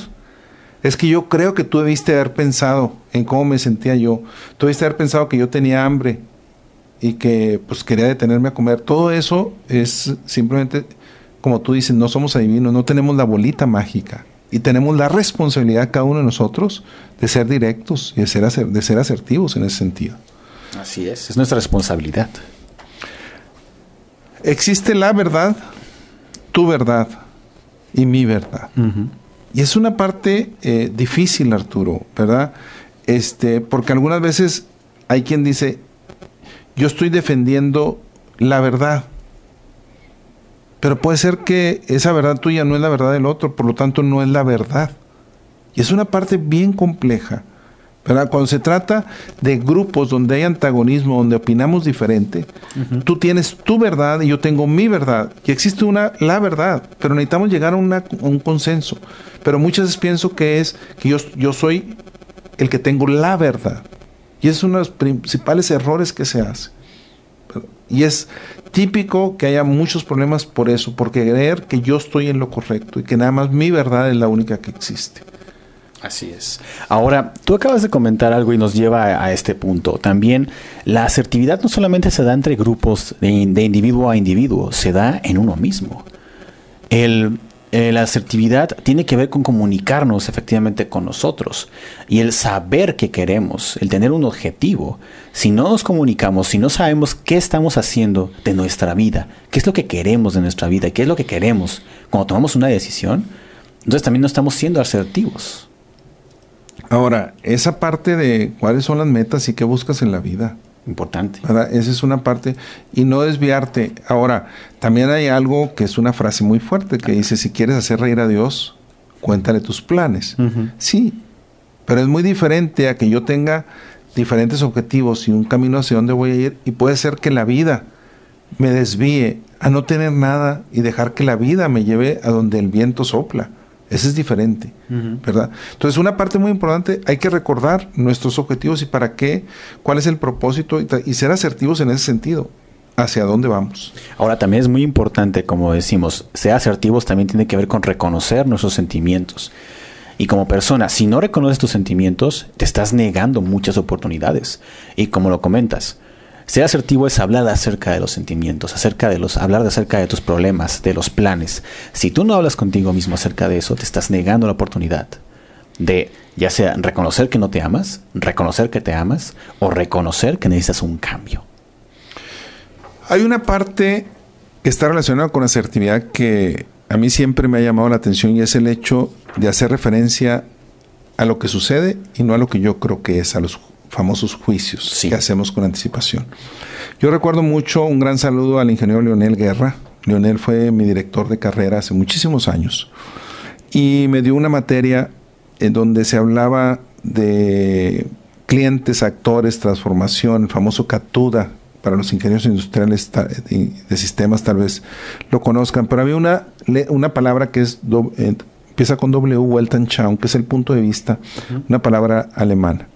es que yo creo que tú debiste haber pensado en cómo me sentía yo, tú debiste haber pensado que yo tenía hambre, y que pues quería detenerme a comer. Todo eso es simplemente, como tú dices, no somos adivinos, no tenemos la bolita mágica y tenemos la responsabilidad cada uno de nosotros de ser directos y de ser, de ser asertivos en ese sentido. Así es, es nuestra responsabilidad. existe la verdad, tu verdad y mi verdad. Y es una parte eh, difícil, Arturo, ¿verdad? Este, porque algunas veces hay quien dice, yo estoy defendiendo la verdad. Pero puede ser que esa verdad tuya no es la verdad del otro, por lo tanto no es la verdad. Y es una parte bien compleja. ¿verdad? Cuando se trata de grupos donde hay antagonismo, donde opinamos diferente, tú tienes tu verdad y yo tengo mi verdad. Y existe una la verdad, pero necesitamos llegar a, un consenso. Pero muchas veces pienso que es que yo, yo soy el que tengo la verdad. Y es uno de los principales errores que se hace. Y es típico que haya muchos problemas por eso, por creer que yo estoy en lo correcto y que nada más mi verdad es la única que existe. Así es. Ahora, tú acabas de comentar algo y nos lleva a, este punto. También la asertividad no solamente se da entre grupos de individuo a individuo, se da en uno mismo. El eh, la asertividad tiene que ver con comunicarnos efectivamente con nosotros y el saber qué queremos, el tener un objetivo. Si no nos comunicamos, si no sabemos qué estamos haciendo de nuestra vida, qué es lo que queremos de nuestra vida, qué es lo que queremos cuando tomamos una decisión, entonces también no estamos siendo asertivos. Ahora, esa parte de cuáles son las metas y qué buscas en la vida. Importante. Esa es una parte. Y no desviarte. Ahora, también hay algo que es una frase muy fuerte que dice, si quieres hacer reír a Dios, cuéntale tus planes. Sí, pero es muy diferente a que yo tenga diferentes objetivos y un camino hacia dónde voy a ir. Y puede ser que la vida me desvíe a no tener nada y dejar que la vida me lleve a donde el viento sopla. Ese es diferente, ¿verdad? Entonces, una parte muy importante, hay que recordar nuestros objetivos y para qué, cuál es el propósito y, ser asertivos en ese sentido hacia dónde vamos. Ahora también es muy importante, como decimos, ser asertivos también tiene que ver con reconocer nuestros sentimientos. Y como persona, si no reconoces tus sentimientos, te estás negando muchas oportunidades. Y como lo comentas, ser asertivo es hablar acerca de los sentimientos, acerca de los, hablar acerca de tus problemas, de los planes. Si tú no hablas contigo mismo acerca de eso, te estás negando la oportunidad de ya sea reconocer que no te amas, reconocer que te amas o reconocer que necesitas un cambio. Hay una parte que está relacionada con asertividad que a mí siempre me ha llamado la atención y es el hecho de hacer referencia a lo que sucede y no a lo que yo creo que es, a los famosos juicios que hacemos con anticipación. Yo recuerdo mucho un gran saludo al ingeniero Leonel Guerra. Leonel fue mi director de carrera hace muchísimos años y me dio una materia en donde se hablaba de clientes, actores, transformación, el famoso CATUDA, para los ingenieros industriales de sistemas tal vez lo conozcan, pero había una, una palabra que es eh, empieza con W, Weltanschauung, que es el punto de vista, una palabra alemana.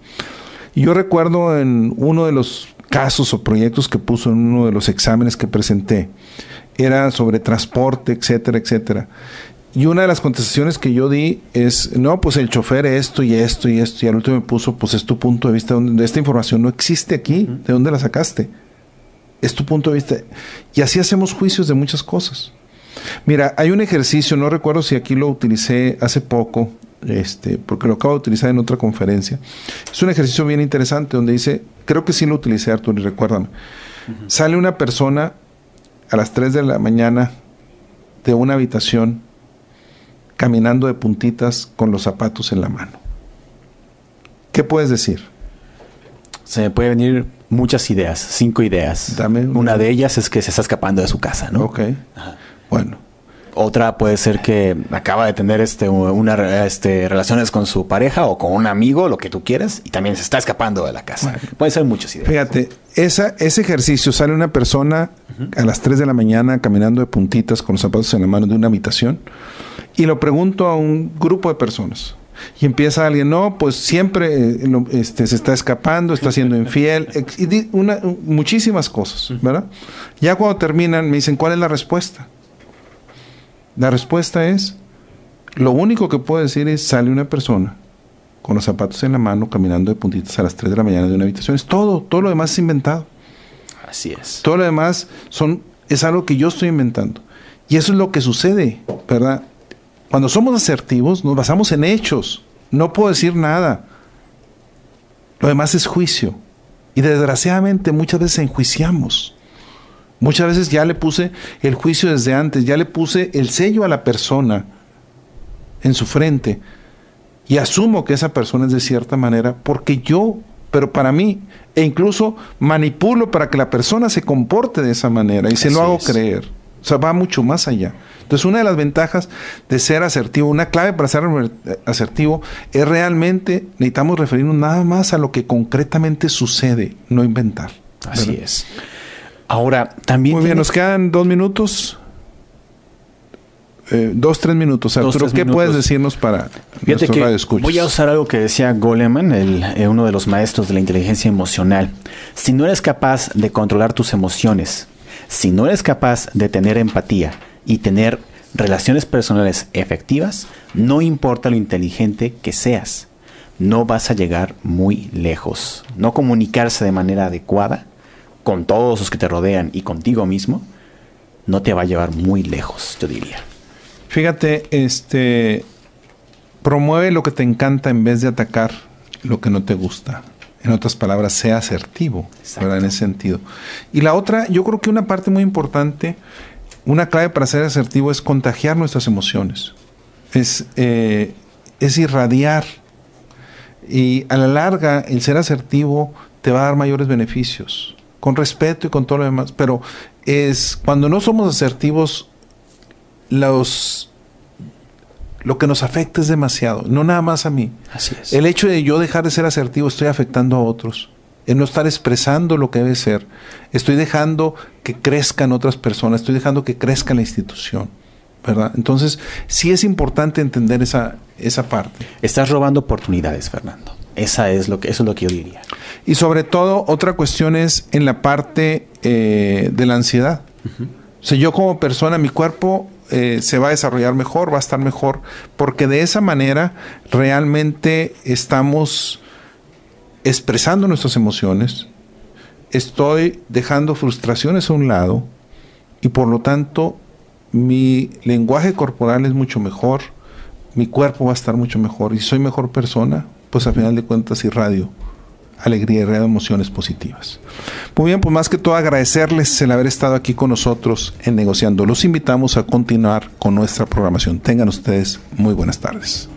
Yo recuerdo en uno de los casos o proyectos que puso en uno de los exámenes que presenté, era sobre transporte, etcétera, etcétera. Y una de las contestaciones que yo di es, no, pues el chofer esto y esto y esto, y al último me puso, pues es tu punto de vista, donde esta información no existe aquí, ¿de dónde la sacaste? Es tu punto de vista. Y así hacemos juicios de muchas cosas. Mira, hay un ejercicio, no recuerdo si aquí lo utilicé hace poco, este, porque lo acabo de utilizar en otra conferencia. Es un ejercicio bien interesante donde dice, creo que sí lo utilicé, Arturo, y recuérdame. Sale una persona a las 3 de la mañana de una habitación caminando de puntitas con los zapatos en la mano. ¿Qué puedes decir? Se me puede venir muchas ideas, cinco ideas. Dame una. de ellas es que se está escapando de su casa, ¿no? Ok. Bueno, otra puede ser que acaba de tener este, una, este, relaciones con su pareja o con un amigo, lo que tú quieras, y también se está escapando de la casa. Puede ser muchas ideas. Fíjate, esa, ese ejercicio sale una persona a las 3 de la mañana caminando de puntitas con los zapatos en la mano de una habitación y lo pregunto a un grupo de personas. Y empieza alguien, no, pues siempre eh, este, se está escapando, está siendo infiel, y una, muchísimas cosas, ¿verdad? Ya cuando terminan me dicen, ¿cuál es la respuesta? La respuesta es, lo único que puedo decir es, sale una persona con los zapatos en la mano, caminando de puntitas a las 3 de la mañana de una habitación. Es todo, todo lo demás es inventado. Así es. Todo lo demás son, es algo que yo estoy inventando. Y eso es lo que sucede, ¿verdad? Cuando somos asertivos, nos basamos en hechos. No puedo decir nada. Lo demás es juicio. Y desgraciadamente muchas veces enjuiciamos. Muchas veces ya le puse el juicio desde antes, ya le puse el sello a la persona en su frente y asumo que esa persona es de cierta manera porque yo, pero para mí, e incluso manipulo para que la persona se comporte de esa manera y se lo hago creer. O sea, va mucho más allá. Entonces, una de las ventajas de ser asertivo, una clave para ser asertivo, es realmente necesitamos referirnos nada más a lo que concretamente sucede, no inventar. Así es. Ahora, también. Muy bien, nos quedan dos minutos. Eh, dos, tres minutos. Arturo, ¿qué puedes decirnos para Fíjate que Voy a usar algo que decía Goleman, el, eh, uno de los maestros de la inteligencia emocional. Si no eres capaz de controlar tus emociones, si no eres capaz de tener empatía y tener relaciones personales efectivas, no importa lo inteligente que seas, no vas a llegar muy lejos. No comunicarse de manera adecuada con todos los que te rodean y contigo mismo, no te va a llevar muy lejos, yo diría. Fíjate, este promueve lo que te encanta en vez de atacar lo que no te gusta. En otras palabras, sea asertivo, ¿verdad? En ese sentido. Y la otra, yo creo que una parte muy importante, una clave para ser asertivo es contagiar nuestras emociones. Es, eh, es irradiar. Y a la larga, el ser asertivo te va a dar mayores beneficios con respeto y con todo lo demás, pero es cuando no somos asertivos, los lo que nos afecta es demasiado, no nada más a mí. Así es. El hecho de yo dejar de ser asertivo estoy afectando a otros. El no estar expresando lo que debe ser. Estoy dejando que crezcan otras personas, estoy dejando que crezca la institución. ¿verdad? Entonces, sí es importante entender esa, esa parte. Estás robando oportunidades, Fernando. Esa es lo que, eso es lo que yo diría. Y sobre todo, otra cuestión es en la parte eh, de la ansiedad. O sea, yo como persona, mi cuerpo eh, se va a desarrollar mejor, va a estar mejor, porque de esa manera realmente estamos expresando nuestras emociones, estoy dejando frustraciones a un lado y por lo tanto mi lenguaje corporal es mucho mejor, mi cuerpo va a estar mucho mejor y soy mejor persona, pues a final de cuentas irradio alegría y irradio emociones positivas. Muy bien, pues más que todo agradecerles el haber estado aquí con nosotros en Negociando. Los invitamos a continuar con nuestra programación. Tengan ustedes muy buenas tardes.